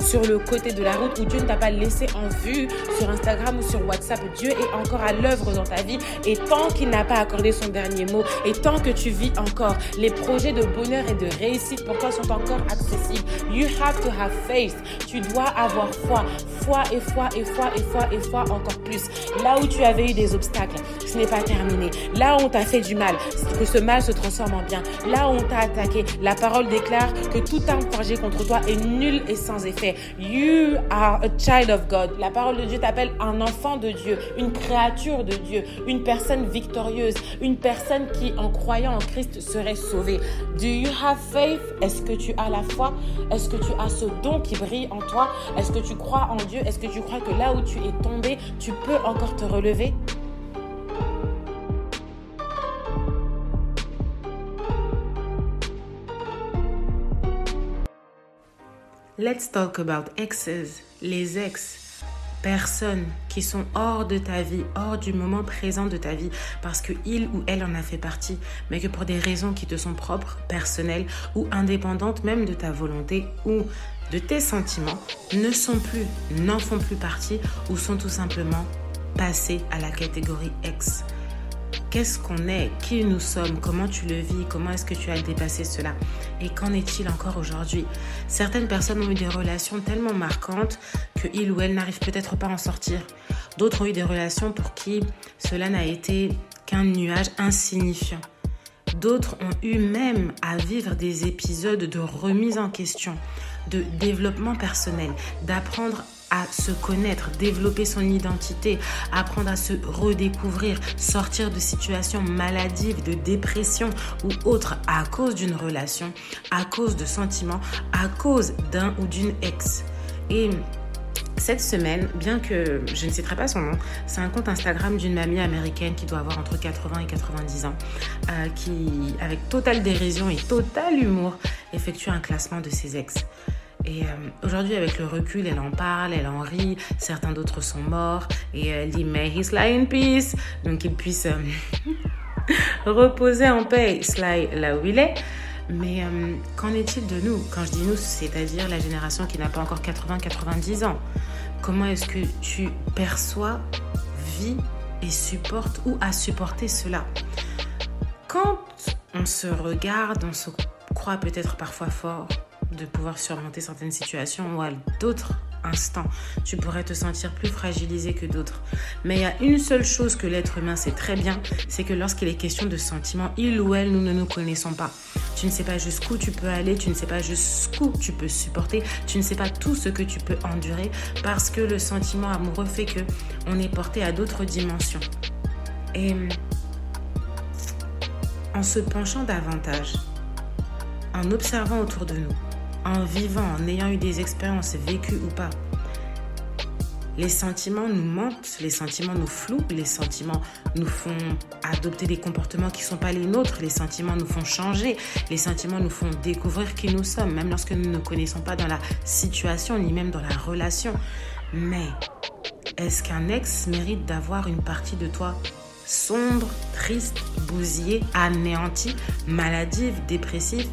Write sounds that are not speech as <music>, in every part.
sur le côté de la route ou Dieu ne t'a pas laissé en vue sur Instagram ou sur WhatsApp. Dieu est encore à l'œuvre dans ta vie et tant qu'il n'a pas accordé son dernier mot et tant que tu vis encore, les projets de bonheur et de réussite pour toi sont encore accessibles. You have to have faith. Tu dois avoir foi. Foi et foi et foi et foi et foi encore plus. Là où tu avais eu des obstacles, ce n'est pas terminé. Là où on t'a fait du mal, que ce mal se transforme en bien. Là où on t'a attaqué, la parole déclare que tout arme forgé contre toi est nul et sans effet. You are a child of God. La parole de Dieu t'appelle un enfant de Dieu, une créature de Dieu, une personne victorieuse, une personne qui, en croyant en Christ, serait sauvée. Do you have faith? Est-ce que tu as la foi? Est-ce que tu as ce don qui brille en toi? Est-ce que tu crois en Dieu? Est-ce que tu crois que là où tu es tombé, tu peux encore te relever? Let's talk about exes, les ex, personnes qui sont hors de ta vie, hors du moment présent de ta vie, parce que il ou elle en a fait partie, mais que pour des raisons qui te sont propres, personnelles ou indépendantes même de ta volonté ou de tes sentiments, ne sont plus, n'en font plus partie ou sont tout simplement passés à la catégorie ex qu'est-ce qu'on est, qui nous sommes, comment tu le vis, comment est-ce que tu as dépassé cela? Et qu'en est-il encore aujourd'hui? Certaines personnes ont eu des relations tellement marquantes que il ou elle n'arrive peut-être pas à en sortir. D'autres ont eu des relations pour qui cela n'a été qu'un nuage insignifiant. D'autres ont eu même à vivre des épisodes de remise en question, de développement personnel, d'apprendre à se connaître, développer son identité, apprendre à se redécouvrir, sortir de situations maladives, de dépression ou autres à cause d'une relation, à cause de sentiments, à cause d'un ou d'une ex. Et cette semaine, bien que je ne citerai pas son nom, c'est un compte Instagram d'une mamie américaine qui doit avoir entre 80 et 90 ans, euh, qui, avec totale dérision et total humour, effectue un classement de ses ex. Et euh, aujourd'hui, avec le recul, elle en parle, elle en rit. Certains d'autres sont morts. Et elle dit, may he lie in peace. Donc qu'il puisse euh, <laughs> reposer en paix, Sly là où il est. Mais euh, qu'en est-il de nous? Quand je dis nous, c'est-à-dire la génération qui n'a pas encore 80-90 ans. Comment est-ce que tu perçois, vis et supportes ou as supporté cela? Quand on se regarde, on se croit peut-être parfois fort, de pouvoir surmonter certaines situations ou à d'autres instants, tu pourrais te sentir plus fragilisé que d'autres. Mais il y a une seule chose que l'être humain sait très bien, c'est que lorsqu'il est question de sentiments, il ou elle, nous ne nous connaissons pas. Tu ne sais pas jusqu'où tu peux aller, tu ne sais pas jusqu'où tu peux supporter, tu ne sais pas tout ce que tu peux endurer parce que le sentiment amoureux fait que on est porté à d'autres dimensions. Et en se penchant davantage, en observant autour de nous, en vivant, en ayant eu des expériences vécues ou pas. Les sentiments nous mentent, les sentiments nous flouent, les sentiments nous font adopter des comportements qui ne sont pas les nôtres, les sentiments nous font changer, les sentiments nous font découvrir qui nous sommes, même lorsque nous ne connaissons pas dans la situation ni même dans la relation. Mais est-ce qu'un ex mérite d'avoir une partie de toi sombre, triste, bousillée, anéantie, maladive, dépressive?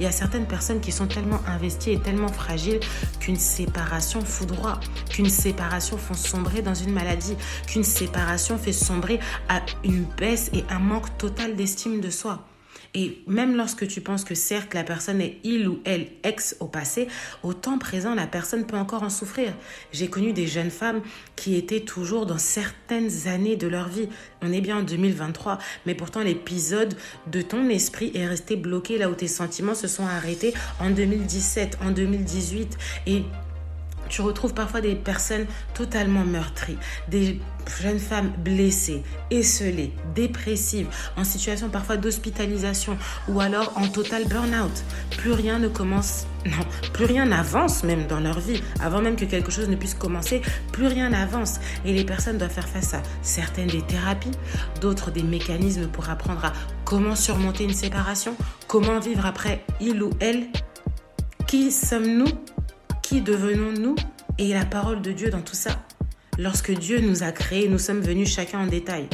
Il y a certaines personnes qui sont tellement investies et tellement fragiles qu'une séparation foudroie, qu'une séparation fait sombrer dans une maladie, qu'une séparation fait sombrer à une baisse et un manque total d'estime de soi. Et même lorsque tu penses que certes la personne est il ou elle ex au passé, au temps présent, la personne peut encore en souffrir. J'ai connu des jeunes femmes qui étaient toujours dans certaines années de leur vie. On est bien en 2023, mais pourtant l'épisode de ton esprit est resté bloqué là où tes sentiments se sont arrêtés en 2017, en 2018. Et tu retrouves parfois des personnes totalement meurtries, des jeunes femmes blessées, esselées, dépressives, en situation parfois d'hospitalisation ou alors en total burn-out. Plus rien ne commence, non, plus rien n'avance même dans leur vie. Avant même que quelque chose ne puisse commencer, plus rien n'avance. Et les personnes doivent faire face à certaines des thérapies, d'autres des mécanismes pour apprendre à comment surmonter une séparation, comment vivre après il ou elle. Qui sommes-nous Qui devenons-nous Et la parole de Dieu dans tout ça? Lorsque Dieu nous a créés, nous sommes venus chacun en détail.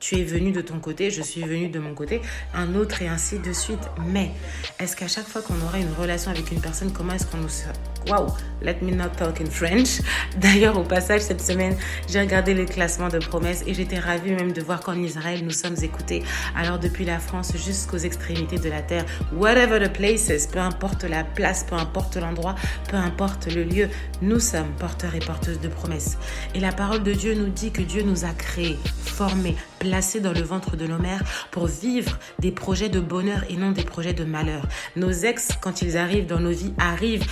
Tu es venu de ton côté, je suis venu de mon côté, un autre et ainsi de suite. Mais est-ce qu'à chaque fois qu'on aura une relation avec une personne, comment est-ce qu'on nous... Wow, let me not talk in French. <laughs> D'ailleurs, au passage, cette semaine, j'ai regardé le classement de promesses et j'étais ravie même de voir qu'en Israël, nous sommes écoutés. Alors, depuis la France jusqu'aux extrémités de la terre, whatever the places, peu importe la place, peu importe l'endroit, peu importe le lieu, nous sommes porteurs et porteuses de promesses. Et la parole de Dieu nous dit que Dieu nous a créés, formés, placés dans le ventre de nos mères pour vivre des projets de bonheur et non des projets de malheur. Nos ex, quand ils arrivent dans nos vies, arrivent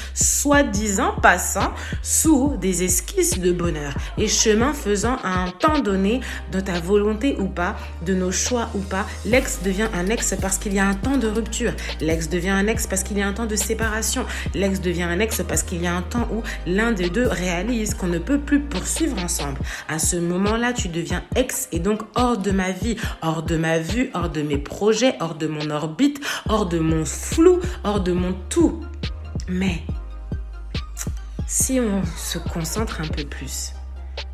soi-disant passant sous des esquisses de bonheur et chemin faisant à un temps donné de ta volonté ou pas, de nos choix ou pas, l'ex devient un ex parce qu'il y a un temps de rupture. L'ex devient un ex parce qu'il y a un temps de séparation. L'ex devient un ex parce qu'il y a un temps où l'un des deux réalise qu'on ne peut plus poursuivre ensemble. À ce moment-là, tu deviens ex et donc hors de ma vie, hors de ma vue, hors de mes projets, hors de mon orbite, hors de mon flou, hors de mon tout. Mais si on se concentre un peu plus,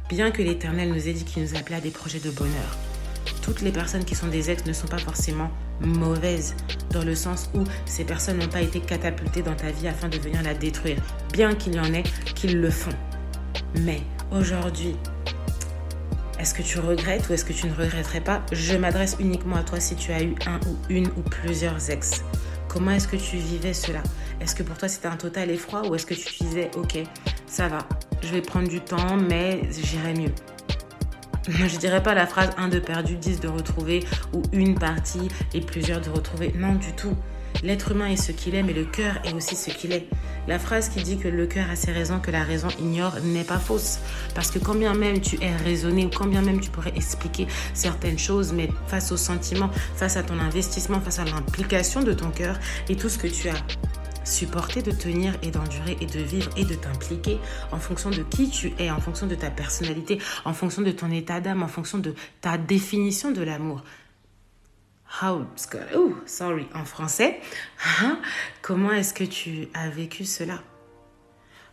bien que l'Éternel nous ait dit qu'il nous appelait à des projets de bonheur, toutes les personnes qui sont des ex ne sont pas forcément mauvaises, dans le sens où ces personnes n'ont pas été catapultées dans ta vie afin de venir la détruire, bien qu'il y en ait qui le font. Mais aujourd'hui, est-ce que tu regrettes ou est-ce que tu ne regretterais pas? Je m'adresse uniquement à toi si tu as eu un ou une ou plusieurs ex. Comment est-ce que tu vivais cela? Est-ce que pour toi c'était un total effroi ou est-ce que tu disais ok, ça va, je vais prendre du temps mais j'irai mieux? Je dirais pas la phrase un de perdu, 10 de retrouver ou une partie et plusieurs de retrouver. Non, du tout. L'être humain est ce qu'il est, mais le cœur est aussi ce qu'il est. La phrase qui dit que le cœur a ses raisons que la raison ignore n'est pas fausse. Parce que quand bien même tu es raisonné ou quand bien même tu pourrais expliquer certaines choses, mais face aux sentiments, face à ton investissement, face à l'implication de ton cœur et tout ce que tu as supporté de tenir et d'endurer et de vivre et de t'impliquer en fonction de qui tu es, en fonction de ta personnalité, en fonction de ton état d'âme, en fonction de ta définition de l'amour how, oh, sorry, en français, hein? comment est-ce que tu as vécu cela?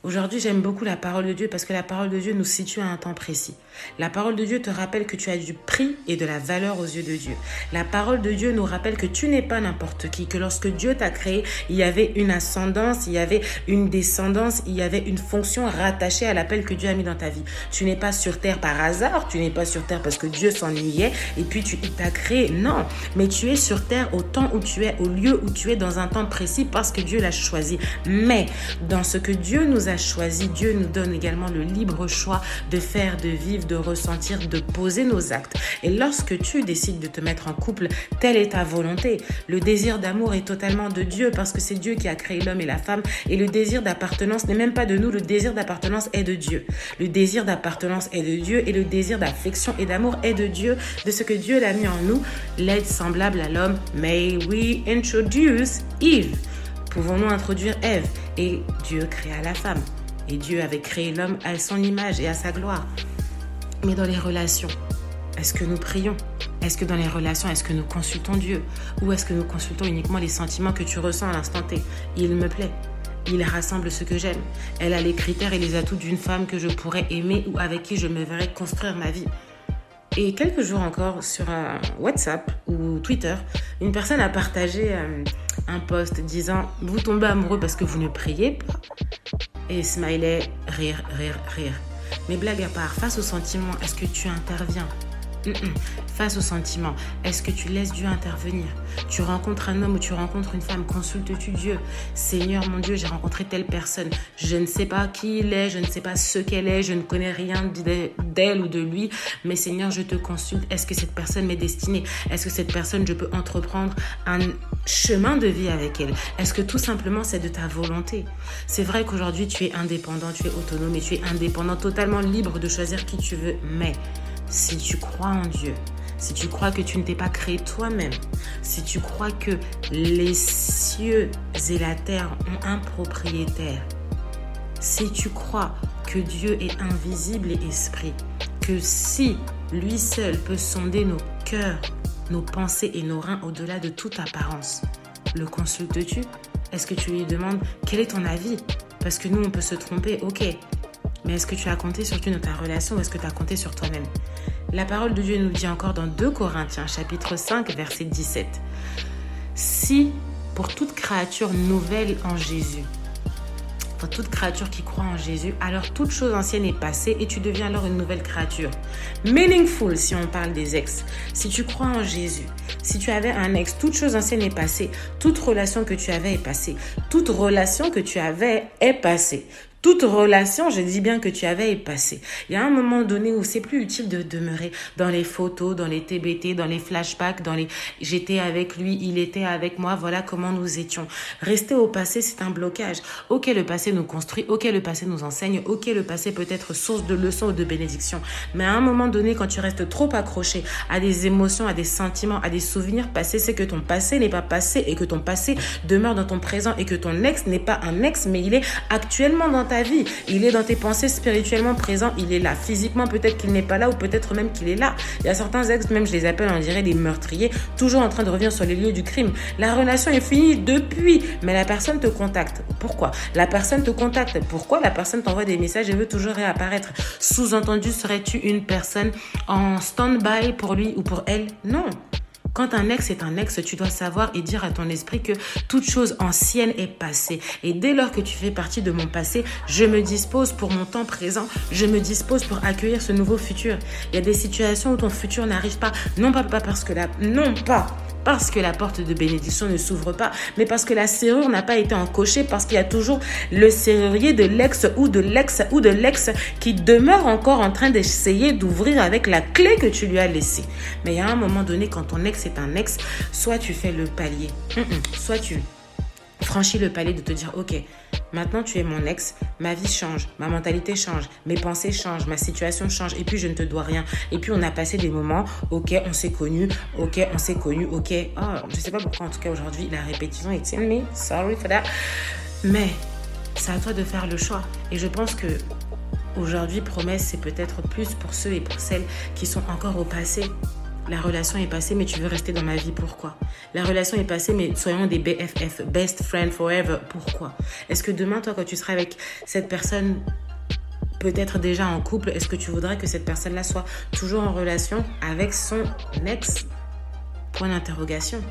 Aujourd'hui, j'aime beaucoup la parole de Dieu parce que la parole de Dieu nous situe à un temps précis. La parole de Dieu te rappelle que tu as du prix et de la valeur aux yeux de Dieu. La parole de Dieu nous rappelle que tu n'es pas n'importe qui, que lorsque Dieu t'a créé, il y avait une ascendance, il y avait une descendance, il y avait une fonction rattachée à l'appel que Dieu a mis dans ta vie. Tu n'es pas sur terre par hasard, tu n'es pas sur terre parce que Dieu s'ennuyait et puis tu t'a créé. Non, mais tu es sur terre au temps où tu es, au lieu où tu es dans un temps précis parce que Dieu l'a choisi. Mais dans ce que Dieu nous a choisi, Dieu nous donne également le libre choix de faire, de vivre, de ressentir, de poser nos actes. Et lorsque tu décides de te mettre en couple, telle est ta volonté. Le désir d'amour est totalement de Dieu parce que c'est Dieu qui a créé l'homme et la femme. Et le désir d'appartenance n'est même pas de nous, le désir d'appartenance est de Dieu. Le désir d'appartenance est de Dieu et le désir d'affection et d'amour est de Dieu, de ce que Dieu l'a mis en nous, l'aide semblable à l'homme. May we introduce Eve Pouvons-nous introduire Ève Et Dieu créa la femme. Et Dieu avait créé l'homme à son image et à sa gloire. Mais dans les relations, est-ce que nous prions? Est-ce que dans les relations, est-ce que nous consultons Dieu? Ou est-ce que nous consultons uniquement les sentiments que tu ressens à l'instant T? Il me plaît. Il rassemble ce que j'aime. Elle a les critères et les atouts d'une femme que je pourrais aimer ou avec qui je me verrais construire ma vie. Et quelques jours encore sur WhatsApp ou Twitter, une personne a partagé euh, un post disant Vous tombez amoureux parce que vous ne priez pas Et smiley, rire, rire, rire. Mais blague à part, face aux sentiments, est-ce que tu interviens? Face aux sentiments, est-ce que tu laisses Dieu intervenir? Tu rencontres un homme ou tu rencontres une femme, consulte-tu Dieu? Seigneur mon Dieu, j'ai rencontré telle personne. Je ne sais pas qui il est, je ne sais pas ce qu'elle est, je ne connais rien d'elle ou de lui, mais Seigneur, je te consulte. Est-ce que cette personne m'est destinée? Est-ce que cette personne, je peux entreprendre un chemin de vie avec elle? Est-ce que tout simplement c'est de ta volonté? C'est vrai qu'aujourd'hui tu es indépendant, tu es autonome et tu es indépendant, totalement libre de choisir qui tu veux, mais si tu crois en Dieu, si tu crois que tu ne t'es pas créé toi-même, si tu crois que les cieux et la terre ont un propriétaire, si tu crois que Dieu est invisible et esprit, que si lui seul peut sonder nos cœurs, nos pensées et nos reins au-delà de toute apparence, le consultes-tu Est-ce que tu lui demandes quel est ton avis? Parce que nous, on peut se tromper, ok. Mais est-ce que tu as compté sur Dieu dans ta relation ou est-ce que tu as compté sur toi-même? La parole de Dieu nous dit encore dans 2 Corinthiens chapitre 5 verset 17. Si pour toute créature nouvelle en Jésus, pour toute créature qui croit en Jésus, alors toute chose ancienne est passée et tu deviens alors une nouvelle créature. Meaningful si on parle des ex. Si tu crois en Jésus, si tu avais un ex, toute chose ancienne est passée, toute relation que tu avais est passée, toute relation que tu avais est passée. Toute relation, je dis bien que tu avais est passée. Il y a un moment donné où c'est plus utile de demeurer dans les photos, dans les TBT, dans les flashbacks, dans les j'étais avec lui, il était avec moi, voilà comment nous étions. Rester au passé, c'est un blocage. Ok, le passé nous construit, ok, le passé nous enseigne, ok, le passé peut être source de leçons ou de bénédictions. Mais à un moment donné, quand tu restes trop accroché à des émotions, à des sentiments, à des souvenirs passés, c'est que ton passé n'est pas passé et que ton passé demeure dans ton présent et que ton ex n'est pas un ex, mais il est actuellement dans ta vie. Il est dans tes pensées spirituellement présent. Il est là. Physiquement, peut-être qu'il n'est pas là ou peut-être même qu'il est là. Il y a certains ex, même je les appelle, on dirait des meurtriers, toujours en train de revenir sur les lieux du crime. La relation est finie depuis, mais la personne te contacte. Pourquoi? La personne te contacte. Pourquoi la personne t'envoie des messages et veut toujours réapparaître? Sous-entendu, serais-tu une personne en stand-by pour lui ou pour elle? Non. Quand un ex est un ex, tu dois savoir et dire à ton esprit que toute chose ancienne est passée. Et dès lors que tu fais partie de mon passé, je me dispose pour mon temps présent, je me dispose pour accueillir ce nouveau futur. Il y a des situations où ton futur n'arrive pas, non pas, parce que la, non pas parce que la porte de bénédiction ne s'ouvre pas, mais parce que la serrure n'a pas été encochée, parce qu'il y a toujours le serrurier de l'ex ou de l'ex ou de l'ex qui demeure encore en train d'essayer d'ouvrir avec la clé que tu lui as laissée. Mais a un moment donné, quand ton ex est un ex, soit tu fais le palier, soit tu franchis le palier de te dire, ok, Maintenant, tu es mon ex, ma vie change, ma mentalité change, mes pensées changent, ma situation change, et puis je ne te dois rien. Et puis on a passé des moments, ok, on s'est connus, ok, on s'est connus, ok. Oh, je sais pas pourquoi, en tout cas aujourd'hui, la répétition est in me, sorry for that. Mais c'est à toi de faire le choix. Et je pense que aujourd'hui, promesse, c'est peut-être plus pour ceux et pour celles qui sont encore au passé la relation est passée, mais tu veux rester dans ma vie, pourquoi? La relation est passée, mais soyons des BFF, best friend forever, pourquoi? Est-ce que demain, toi, quand tu seras avec cette personne, peut-être déjà en couple, est-ce que tu voudrais que cette personne-là soit toujours en relation avec son ex? Point d'interrogation.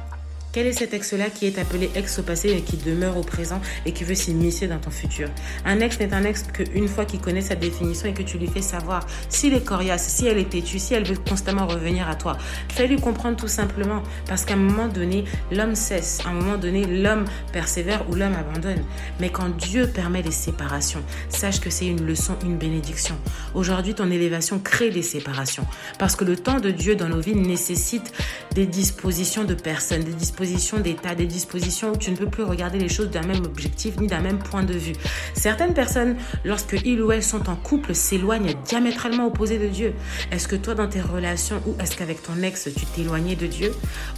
Quel est cet ex-là qui est appelé ex au passé et qui demeure au présent et qui veut s'immiscer dans ton futur? Un ex n'est un ex qu'une fois qu'il connaît sa définition et que tu lui fais savoir s'il est coriace, si elle est têtue, si elle veut constamment revenir à toi. Fais-lui comprendre tout simplement parce qu'à un moment donné, l'homme cesse, à un moment donné, l'homme persévère ou l'homme abandonne. Mais quand Dieu permet les séparations, sache que c'est une leçon, une bénédiction. Aujourd'hui, ton élévation crée des séparations parce que le temps de Dieu dans nos vies nécessite des dispositions de personnes, des dispositions d'état, des dispositions où tu ne peux plus regarder les choses d'un même objectif ni d'un même point de vue. Certaines personnes, lorsque ils ou elles sont en couple, s'éloignent diamétralement opposés de Dieu. Est-ce que toi, dans tes relations, ou est-ce qu'avec ton ex, tu t'éloignais de Dieu?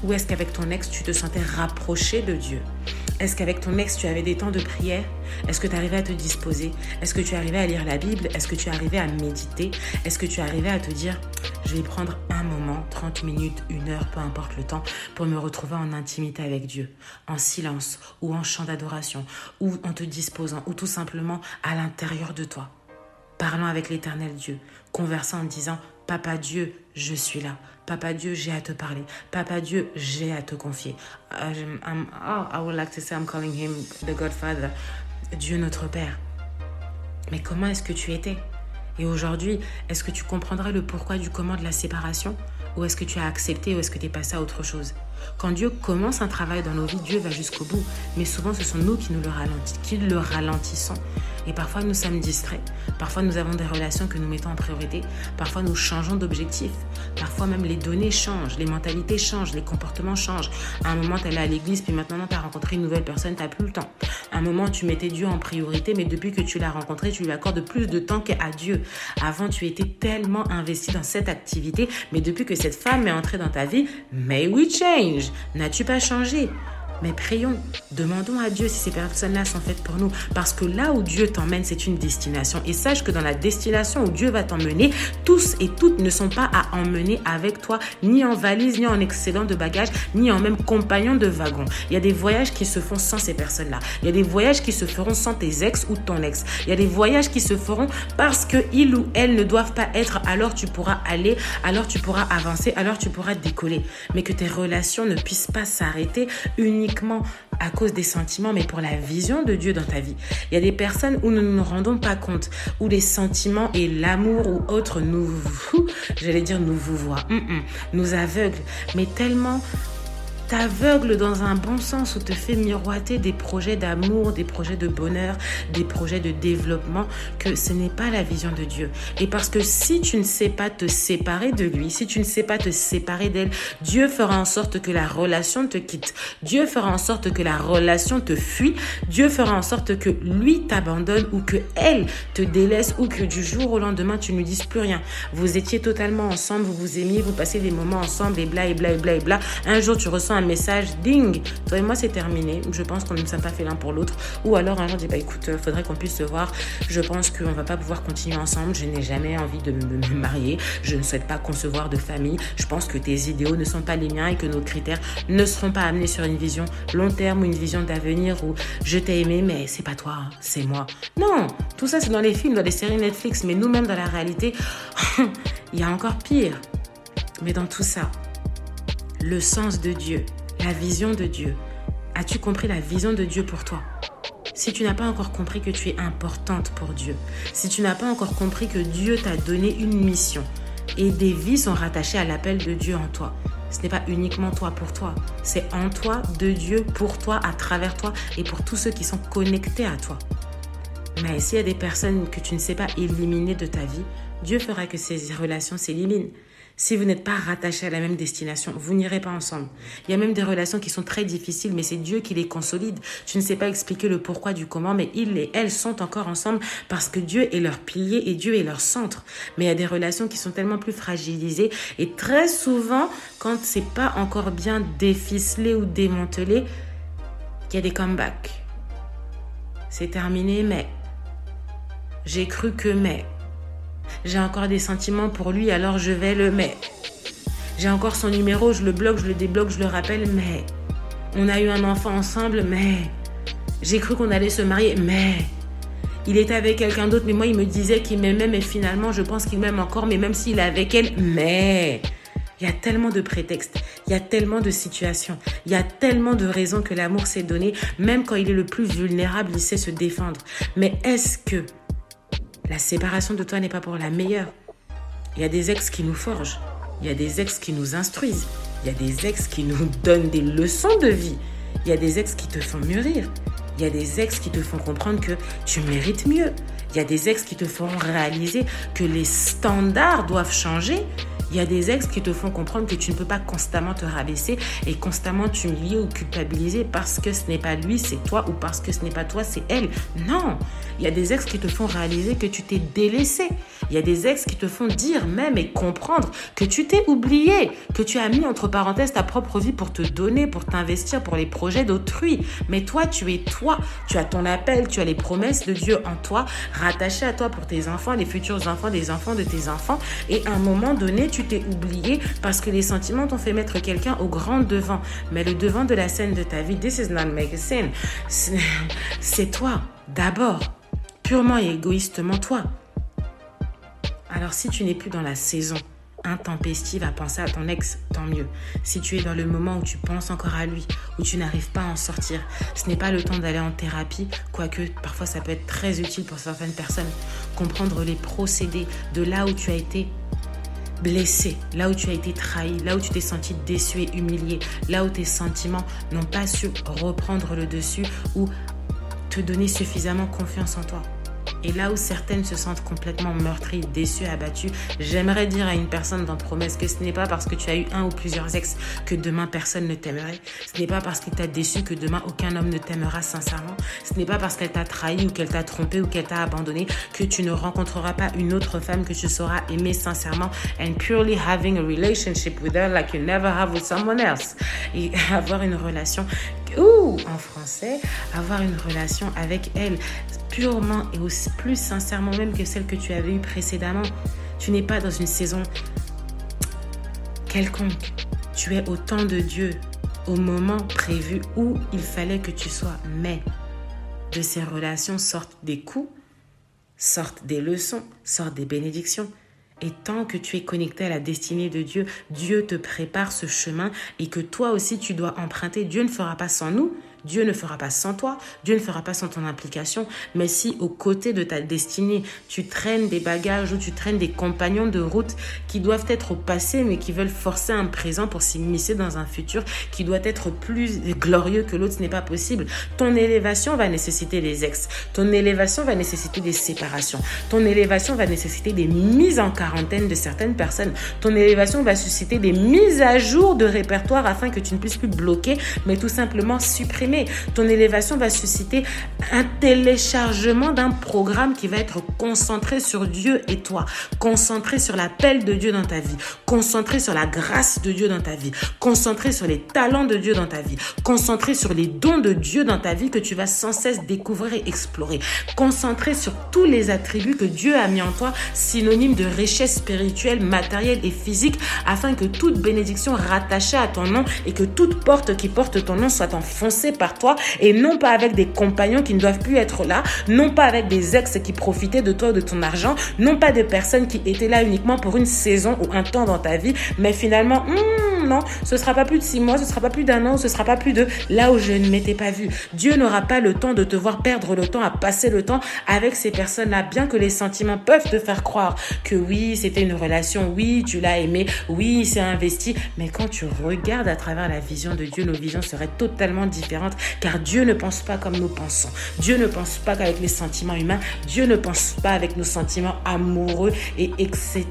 Ou est-ce qu'avec ton ex, tu te sentais rapproché de Dieu? Est-ce qu'avec ton ex, tu avais des temps de prière? Est-ce que tu arrivais à te disposer? Est-ce que tu arrivais à lire la Bible? Est-ce que tu arrivais à méditer? Est-ce que tu arrivais à te dire, je vais prendre un moment, 30 minutes, une heure, peu importe le temps, pour me retrouver en intimité avec Dieu, en silence ou en chant d'adoration, ou en te disposant, ou tout simplement à l'intérieur de toi, parlant avec l'éternel Dieu, conversant en disant, Papa Dieu, je suis là. Papa Dieu, j'ai à te parler. Papa Dieu, j'ai à te confier. Um, oh, I would like to say I'm calling him the Godfather. Dieu notre Père. Mais comment est-ce que tu étais? Et aujourd'hui, est-ce que tu comprendras le pourquoi du comment de la séparation? Ou est-ce que tu as accepté ou est-ce que tu es passé à autre chose? Quand Dieu commence un travail dans nos vies, Dieu va jusqu'au bout. Mais souvent, ce sont nous qui nous le, ralentissons. Et parfois, nous sommes distraits. Parfois, nous avons des relations que nous mettons en priorité. Parfois, nous changeons d'objectif. Parfois, même les données changent, les mentalités changent, les comportements changent. À un moment, tu allais à l'église, puis maintenant, tu as rencontré une nouvelle personne, tu n'as plus le temps. À un moment, tu mettais Dieu en priorité, mais depuis que tu l'as rencontré, tu lui accordes plus de temps qu'à Dieu. Avant, tu étais tellement investi dans cette activité, mais depuis que cette femme est entrée dans ta vie, may we change. N'as-tu pas changé? Mais prions, demandons à Dieu si ces personnes-là sont faites pour nous. Parce que là où Dieu t'emmène, c'est une destination. Et sache que dans la destination où Dieu va t'emmener, tous et toutes ne sont pas à emmener avec toi, ni en valise, ni en excédent de bagages, ni en même compagnon de wagon. Il y a des voyages qui se font sans ces personnes-là. Il y a des voyages qui se feront sans tes ex ou ton ex. Il y a des voyages qui se feront parce que ou elles ne doivent pas être. Alors tu pourras aller, alors tu pourras avancer, alors tu pourras décoller. Mais que tes relations ne puissent pas s'arrêter uniquement à cause des sentiments, mais pour la vision de Dieu dans ta vie. Il y a des personnes où nous ne nous rendons pas compte, où les sentiments et l'amour ou autre nous, j'allais dire nous vous voient, nous aveuglent, mais tellement t'aveugle dans un bon sens ou te fait miroiter des projets d'amour, des projets de bonheur, des projets de développement, que ce n'est pas la vision de Dieu. Et parce que si tu ne sais pas te séparer de lui, si tu ne sais pas te séparer d'elle, Dieu fera en sorte que la relation te quitte. Dieu fera en sorte que la relation te fuit. Dieu fera en sorte que lui t'abandonne ou que elle te délaisse ou que du jour au lendemain tu ne dises plus rien. Vous étiez totalement ensemble, vous vous aimiez, vous passez des moments ensemble et bla et bla et bla et bla. Un jour tu ressens message, ding, toi et moi c'est terminé. Je pense qu'on ne s'est pas fait l'un pour l'autre. Ou alors un jour, dit bah écoute, euh, faudrait qu'on puisse se voir. Je pense qu'on va pas pouvoir continuer ensemble. Je n'ai jamais envie de me marier. Je ne souhaite pas concevoir de famille. Je pense que tes idéaux ne sont pas les miens et que nos critères ne seront pas amenés sur une vision long terme ou une vision d'avenir où je t'ai aimé, mais c'est pas toi, c'est moi. Non, tout ça c'est dans les films, dans les séries Netflix, mais nous-mêmes dans la réalité, <laughs> il y a encore pire. Mais dans tout ça, le sens de Dieu, la vision de Dieu. As-tu compris la vision de Dieu pour toi? Si tu n'as pas encore compris que tu es importante pour Dieu, si tu n'as pas encore compris que Dieu t'a donné une mission et des vies sont rattachées à l'appel de Dieu en toi, ce n'est pas uniquement toi pour toi, c'est en toi, de Dieu, pour toi, à travers toi et pour tous ceux qui sont connectés à toi. Mais s'il y a des personnes que tu ne sais pas éliminer de ta vie, Dieu fera que ces relations s'éliminent. Si vous n'êtes pas rattaché à la même destination, vous n'irez pas ensemble. Il y a même des relations qui sont très difficiles, mais c'est Dieu qui les consolide. Tu ne sais pas expliquer le pourquoi du comment, mais ils et elles sont encore ensemble parce que Dieu est leur pilier et Dieu est leur centre. Mais il y a des relations qui sont tellement plus fragilisées et très souvent, quand c'est pas encore bien déficelé ou démantelé, il y a des comebacks. C'est terminé, mais j'ai cru que mais j'ai encore des sentiments pour lui, alors je vais le mais. J'ai encore son numéro, je le bloque, je le débloque, je le rappelle, mais. On a eu un enfant ensemble, mais. J'ai cru qu'on allait se marier, mais. Il était avec quelqu'un d'autre, mais moi, il me disait qu'il m'aimait, mais finalement, je pense qu'il m'aime encore, mais même s'il est avec elle, mais. Il y a tellement de prétextes, il y a tellement de situations, il y a tellement de raisons que l'amour s'est donné, même quand il est le plus vulnérable, il sait se défendre. Mais est-ce que la séparation de toi n'est pas pour la meilleure. Il y a des ex qui nous forgent. Il y a des ex qui nous instruisent. Il y a des ex qui nous <laughs> donnent des leçons de vie. Il y a des ex qui te font mûrir. Il y a des ex qui te font comprendre que tu mérites mieux. Il y a des ex qui te font réaliser que les standards doivent changer il y a des ex qui te font comprendre que tu ne peux pas constamment te rabaisser et constamment t'humilier ou culpabiliser parce que ce n'est pas lui, c'est toi ou parce que ce n'est pas toi, c'est elle. Non, il y a des ex qui te font réaliser que tu t'es délaissé. Il y a des ex qui te font dire même et comprendre que tu t'es oublié, que tu as mis entre parenthèses ta propre vie pour te donner, pour t'investir pour les projets d'autrui. Mais toi, tu es toi. Tu as ton appel, tu as les promesses de Dieu en toi, rattachées à toi pour tes enfants, les futurs enfants des enfants de tes enfants. Et à un moment donné, tu t'es oublié parce que les sentiments t'ont fait mettre quelqu'un au grand devant. Mais le devant de la scène de ta vie, this is not scene. C'est toi, d'abord. Purement et égoïstement toi. Alors si tu n'es plus dans la saison intempestive à penser à ton ex, tant mieux. Si tu es dans le moment où tu penses encore à lui, où tu n'arrives pas à en sortir, ce n'est pas le temps d'aller en thérapie, quoique parfois ça peut être très utile pour certaines personnes. Comprendre les procédés de là où tu as été blessé, là où tu as été trahi, là où tu t'es senti déçu et humilié, là où tes sentiments n'ont pas su reprendre le dessus ou te donner suffisamment confiance en toi. Et là où certaines se sentent complètement meurtries, déçues, abattues, j'aimerais dire à une personne dans promesse que ce n'est pas parce que tu as eu un ou plusieurs ex que demain personne ne t'aimerait. Ce n'est pas parce qu'il t'a déçu que demain aucun homme ne t'aimera sincèrement. Ce n'est pas parce qu'elle t'a trahi ou qu'elle t'a trompé ou qu'elle t'a abandonné que tu ne rencontreras pas une autre femme que tu sauras aimer sincèrement and purely having a relationship with her like you never have with someone else. Et avoir une relation ou en français, avoir une relation avec elle et aussi plus sincèrement même que celle que tu avais eue précédemment. Tu n'es pas dans une saison quelconque. Tu es au temps de Dieu, au moment prévu où il fallait que tu sois. Mais de ces relations sortent des coups, sortent des leçons, sortent des bénédictions. Et tant que tu es connecté à la destinée de Dieu, Dieu te prépare ce chemin et que toi aussi tu dois emprunter. Dieu ne fera pas sans nous, Dieu ne fera pas sans toi, Dieu ne fera pas sans ton implication, mais si aux côtés de ta destinée, tu traînes des bagages ou tu traînes des compagnons de route qui doivent être au passé, mais qui veulent forcer un présent pour s'immiscer dans un futur qui doit être plus glorieux que l'autre, ce n'est pas possible. Ton élévation va nécessiter des ex, ton élévation va nécessiter des séparations, ton élévation va nécessiter des mises en quarantaine de certaines personnes, ton élévation va susciter des mises à jour de répertoire afin que tu ne puisses plus bloquer, mais tout simplement supprimer ton élévation va susciter un téléchargement d'un programme qui va être concentré sur Dieu et toi, concentré sur l'appel de Dieu dans ta vie, concentré sur la grâce de Dieu dans ta vie, concentré sur les talents de Dieu dans ta vie, concentré sur les dons de Dieu dans ta vie que tu vas sans cesse découvrir et explorer, concentré sur tous les attributs que Dieu a mis en toi, synonymes de richesse spirituelle, matérielle et physique, afin que toute bénédiction rattachée à ton nom et que toute porte qui porte ton nom soit enfoncée par toi et non pas avec des compagnons qui ne doivent plus être là, non pas avec des ex qui profitaient de toi, de ton argent, non pas des personnes qui étaient là uniquement pour une saison ou un temps dans ta vie, mais finalement, hmm, non, ce sera pas plus de six mois, ce sera pas plus d'un an, ce sera pas plus de là où je ne m'étais pas vu. Dieu n'aura pas le temps de te voir perdre le temps, à passer le temps avec ces personnes-là, bien que les sentiments peuvent te faire croire que oui, c'était une relation, oui, tu l'as aimé, oui, c'est investi, mais quand tu regardes à travers la vision de Dieu, nos visions seraient totalement différentes car Dieu ne pense pas comme nous pensons. Dieu ne pense pas qu'avec les sentiments humains. Dieu ne pense pas avec nos sentiments amoureux et etc.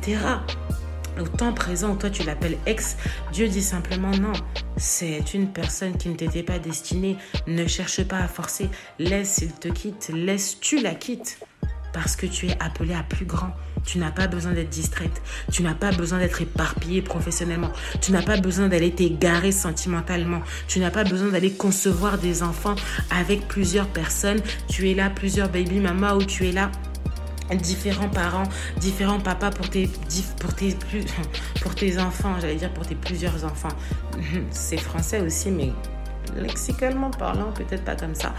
Au temps présent, toi tu l'appelles ex, Dieu dit simplement non. C'est une personne qui ne t'était pas destinée. Ne cherche pas à forcer. Laisse, il te quitte. Laisse, tu la quittes. Parce que tu es appelé à plus grand. Tu n'as pas besoin d'être distraite. Tu n'as pas besoin d'être éparpillée professionnellement. Tu n'as pas besoin d'aller t'égarer sentimentalement. Tu n'as pas besoin d'aller concevoir des enfants avec plusieurs personnes. Tu es là, plusieurs baby mamas, ou tu es là différents parents, différents papas pour tes, pour tes, <laughs> pour tes enfants, j'allais dire pour tes plusieurs enfants. <laughs> C'est français aussi, mais lexicalement parlant, peut-être pas comme ça.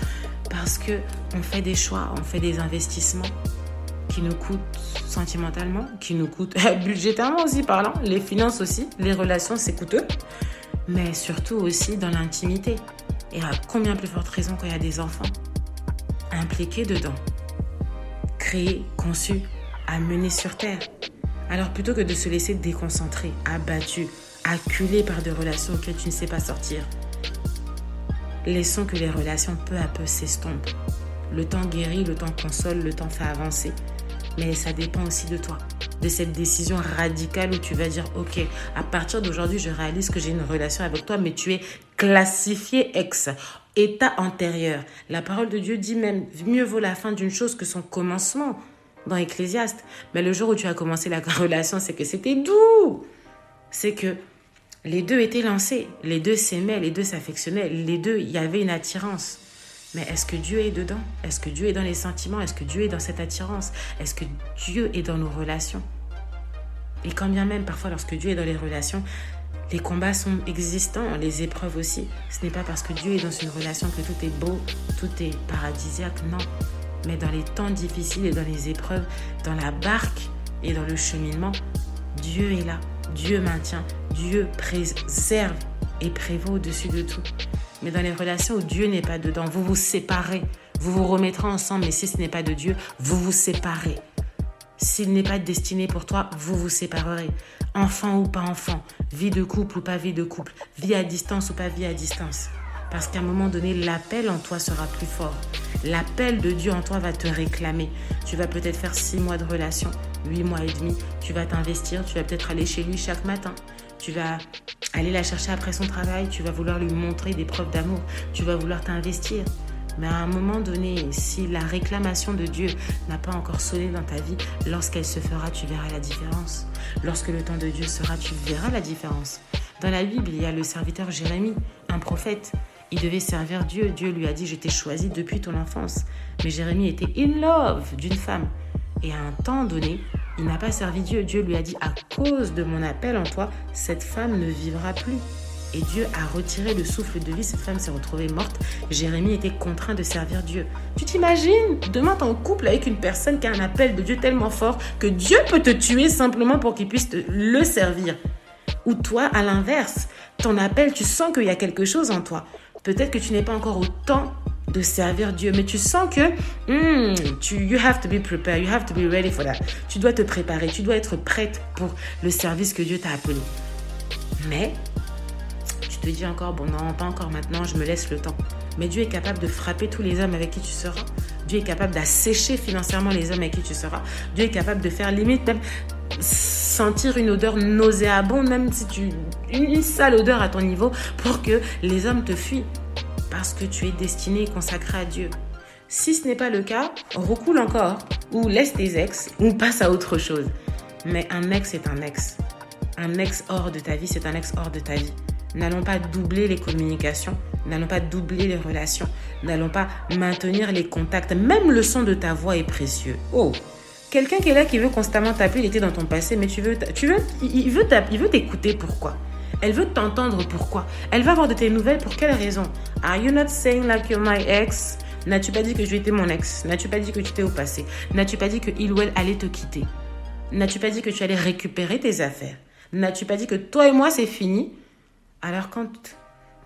Parce que on fait des choix, on fait des investissements qui nous coûtent sentimentalement, qui nous coûtent <laughs> budgétairement aussi parlant, les finances aussi, les relations c'est coûteux, mais surtout aussi dans l'intimité. Et à combien plus forte raison quand il y a des enfants impliqués dedans, créés, conçus, amenés sur terre. Alors plutôt que de se laisser déconcentrer, abattu, acculé par des relations auxquelles tu ne sais pas sortir, laissons que les relations peu à peu s'estompent. Le temps guérit, le temps console, le temps fait avancer. Mais ça dépend aussi de toi, de cette décision radicale où tu vas dire, ok, à partir d'aujourd'hui, je réalise que j'ai une relation avec toi, mais tu es classifié ex, état antérieur. La parole de Dieu dit même, mieux vaut la fin d'une chose que son commencement dans Ecclésiaste. Mais le jour où tu as commencé la <laughs> relation, c'est que c'était doux. C'est que les deux étaient lancés, les deux s'aimaient, les deux s'affectionnaient, les deux, il y avait une attirance. Mais est-ce que Dieu est dedans? Est-ce que Dieu est dans les sentiments? Est-ce que Dieu est dans cette attirance? Est-ce que Dieu est dans nos relations? Et quand bien même, parfois, lorsque Dieu est dans les relations, les combats sont existants, les épreuves aussi. Ce n'est pas parce que Dieu est dans une relation que tout est beau, tout est paradisiaque, non. Mais dans les temps difficiles et dans les épreuves, dans la barque et dans le cheminement, Dieu est là. Dieu maintient, Dieu préserve et prévaut au-dessus de tout. Mais dans les relations où Dieu n'est pas dedans, vous vous séparez. Vous vous remettrez ensemble, mais si ce n'est pas de Dieu, vous vous séparez. S'il n'est pas destiné pour toi, vous vous séparerez. Enfant ou pas enfant, vie de couple ou pas vie de couple, vie à distance ou pas vie à distance. Parce qu'à un moment donné, l'appel en toi sera plus fort. L'appel de Dieu en toi va te réclamer. Tu vas peut-être faire six mois de relation, huit mois et demi. Tu vas t'investir, tu vas peut-être aller chez lui chaque matin. Tu vas aller la chercher après son travail, tu vas vouloir lui montrer des preuves d'amour, tu vas vouloir t'investir. Mais à un moment donné, si la réclamation de Dieu n'a pas encore sonné dans ta vie, lorsqu'elle se fera, tu verras la différence. Lorsque le temps de Dieu sera, tu verras la différence. Dans la Bible, il y a le serviteur Jérémie, un prophète. Il devait servir Dieu. Dieu lui a dit, je t'ai choisi depuis ton enfance. Mais Jérémie était in love d'une femme. Et à un temps donné, il n'a pas servi Dieu. Dieu lui a dit, à cause de mon appel en toi, cette femme ne vivra plus. Et Dieu a retiré le souffle de vie. Cette femme s'est retrouvée morte. Jérémie était contraint de servir Dieu. Tu t'imagines Demain, tu es en couple avec une personne qui a un appel de Dieu tellement fort que Dieu peut te tuer simplement pour qu'il puisse le servir. Ou toi, à l'inverse, ton appel, tu sens qu'il y a quelque chose en toi. Peut-être que tu n'es pas encore au temps de servir Dieu, mais tu sens que hmm, tu, you have to be prepared, you have to be ready for that. Tu dois te préparer, tu dois être prête pour le service que Dieu t'a appelé. Mais tu te dis encore, bon non, pas encore maintenant, je me laisse le temps. Mais Dieu est capable de frapper tous les hommes avec qui tu seras. Dieu est capable d'assécher financièrement les hommes avec qui tu seras. Dieu est capable de faire limite même sentir une odeur nauséabonde, même si tu. Une, sale odeur à ton niveau, pour que les hommes te fuient. Parce que tu es destiné et consacré à Dieu. Si ce n'est pas le cas, recoule encore, ou laisse tes ex, ou passe à autre chose. Mais un ex est un ex. Un ex hors de ta vie, c'est un ex hors de ta vie. N'allons pas doubler les communications, n'allons pas doubler les relations, n'allons pas maintenir les contacts. Même le son de ta voix est précieux. Oh, Quelqu'un qui est là, qui veut constamment t'appeler, il était dans ton passé, mais tu veux, tu veux, il veut, il veut t'écouter. Pourquoi? Elle veut t'entendre. Pourquoi? Elle va avoir de tes nouvelles. Pour quelle raison? Are you not saying like you're my ex? N'as-tu pas dit que je étais mon ex? N'as-tu pas dit que tu étais au passé? N'as-tu pas dit que il ou elle allait te quitter? N'as-tu pas dit que tu allais récupérer tes affaires? N'as-tu pas dit que toi et moi c'est fini? Alors quand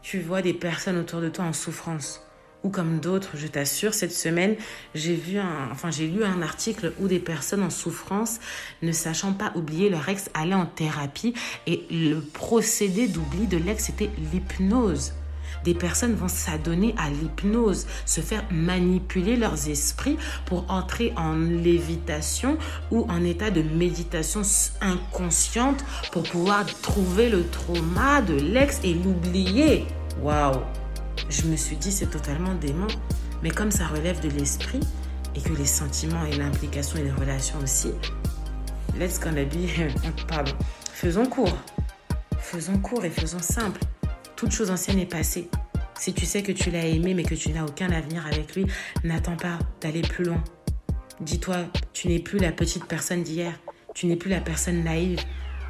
tu vois des personnes autour de toi en souffrance, ou comme d'autres, je t'assure, cette semaine, j'ai vu enfin, j'ai lu un article où des personnes en souffrance, ne sachant pas oublier leur ex, allaient en thérapie et le procédé d'oubli de l'ex, c'était l'hypnose. Des personnes vont s'adonner à l'hypnose, se faire manipuler leurs esprits pour entrer en lévitation ou en état de méditation inconsciente pour pouvoir trouver le trauma de l'ex et l'oublier. Waouh! je me suis dit c'est totalement dément. Mais comme ça relève de l'esprit et que les sentiments et l'implication et les relations aussi, let's gonna be, <laughs> pardon, faisons court. Faisons court et faisons simple. Toute chose ancienne est passée. Si tu sais que tu l'as aimé mais que tu n'as aucun avenir avec lui, n'attends pas d'aller plus loin. Dis-toi, tu n'es plus la petite personne d'hier. Tu n'es plus la personne naïve.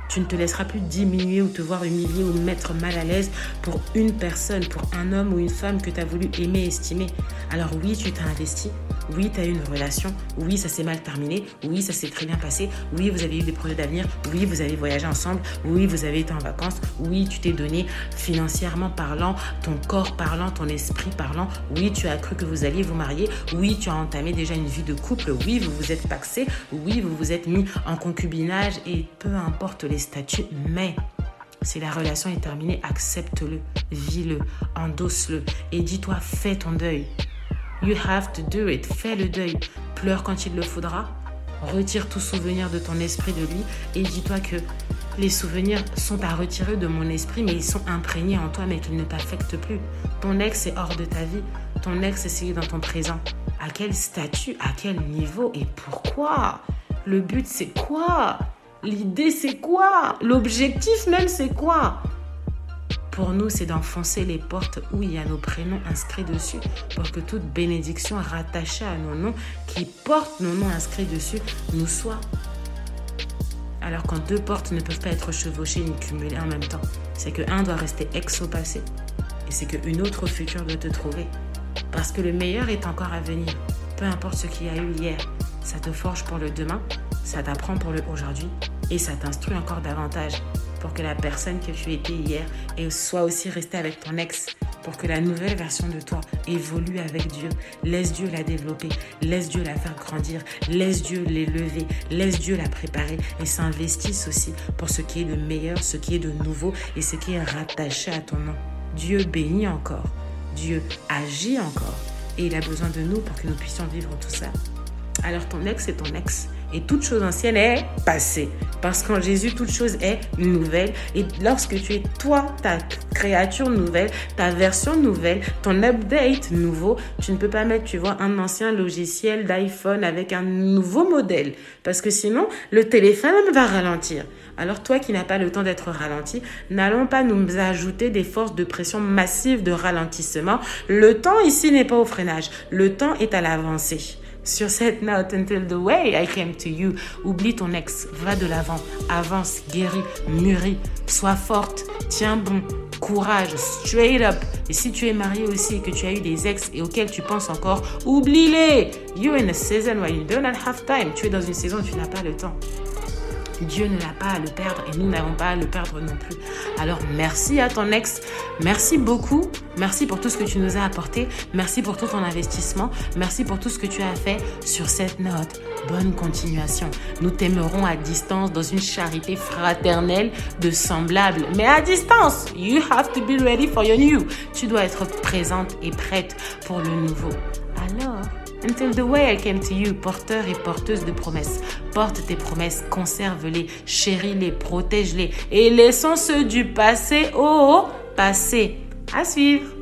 Tu ne te laisseras plus diminuer ou te voir humilier ou mettre mal à l'aise pour une personne, pour un homme ou une femme que tu as voulu aimer, estimer. Alors oui, tu t'as investi. Oui, tu as eu une relation. Oui, ça s'est mal terminé. Oui, ça s'est très bien passé. Oui, vous avez eu des projets d'avenir. Oui, vous avez voyagé ensemble. Oui, vous avez été en vacances. Oui, tu t'es donné financièrement parlant, ton corps parlant, ton esprit parlant. Oui, tu as cru que vous alliez vous marier. Oui, tu as entamé déjà une vie de couple. Oui, vous vous êtes paxé. Oui, vous vous êtes mis en concubinage et peu importe les statuts, mais si la relation est terminée, accepte-le, vis-le, endosse-le et dis-toi, fais ton deuil. You have to do it. Fais le deuil. Pleure quand il le faudra. Retire tout souvenir de ton esprit de lui et dis-toi que les souvenirs sont à retirer de mon esprit, mais ils sont imprégnés en toi, mais qu'ils ne t'affectent plus. Ton ex est hors de ta vie. Ton ex est dans ton présent. À quel statut, à quel niveau et pourquoi? Le but, c'est quoi? L'idée, c'est quoi? L'objectif même, c'est quoi? Pour nous, c'est d'enfoncer les portes où il y a nos prénoms inscrits dessus pour que toute bénédiction rattachée à nos noms, qui portent nos noms inscrits dessus, nous soit. Alors quand deux portes ne peuvent pas être chevauchées ni cumulées en même temps, c'est que un doit rester ex au passé et c'est qu'une autre future doit te trouver. Parce que le meilleur est encore à venir. Peu importe ce qu'il y a eu hier, ça te forge pour le demain, ça t'apprend pour le aujourd'hui Et ça t'instruit encore davantage pour que la personne que tu étais hier et soit aussi restée avec ton ex, pour que la nouvelle version de toi évolue avec Dieu. Laisse Dieu la développer, laisse Dieu la faire grandir, laisse Dieu l'élever, laisse Dieu la préparer et s'investisse aussi pour ce qui est de meilleur, ce qui est de nouveau et ce qui est rattaché à ton nom. Dieu bénit encore, Dieu agit encore et il a besoin de nous pour que nous puissions vivre tout ça. Alors ton ex est ton ex et toute chose ancienne est passée. Parce qu'en Jésus, toute chose est nouvelle. Et lorsque tu es toi, ta créature nouvelle, ta version nouvelle, ton update nouveau, tu ne peux pas mettre, tu vois, un ancien logiciel d'iPhone avec un nouveau modèle. Parce que sinon, le téléphone va ralentir. Alors toi qui n'as pas le temps d'être ralenti, n'allons pas nous ajouter des forces de pression massives de ralentissement. Le temps ici n'est pas au freinage, le temps est à l'avancée. Sur cette note, until the way I came to you, oublie ton ex, va de l'avant, avance, guéris, mûris, sois forte, tiens bon, courage, straight up. Et si tu es marié aussi et que tu as eu des ex et auxquels tu penses encore, oublie-les. You're in a season where you do not have time. Tu es dans une saison où tu n'as pas le temps. Dieu ne l'a pas à le perdre et nous n'avons pas à le perdre non plus. Alors merci à ton ex, merci beaucoup, merci pour tout ce que tu nous as apporté, merci pour tout ton investissement, merci pour tout ce que tu as fait sur cette note. Bonne continuation. Nous t'aimerons à distance dans une charité fraternelle de semblables, mais à distance. You have to be ready for your new. Tu dois être présente et prête pour le nouveau. Alors Until the way I came to you, porteur et porteuse de promesses. Porte tes promesses, conserve-les, chéris-les, protège-les et laissons ceux du passé au passé. À suivre.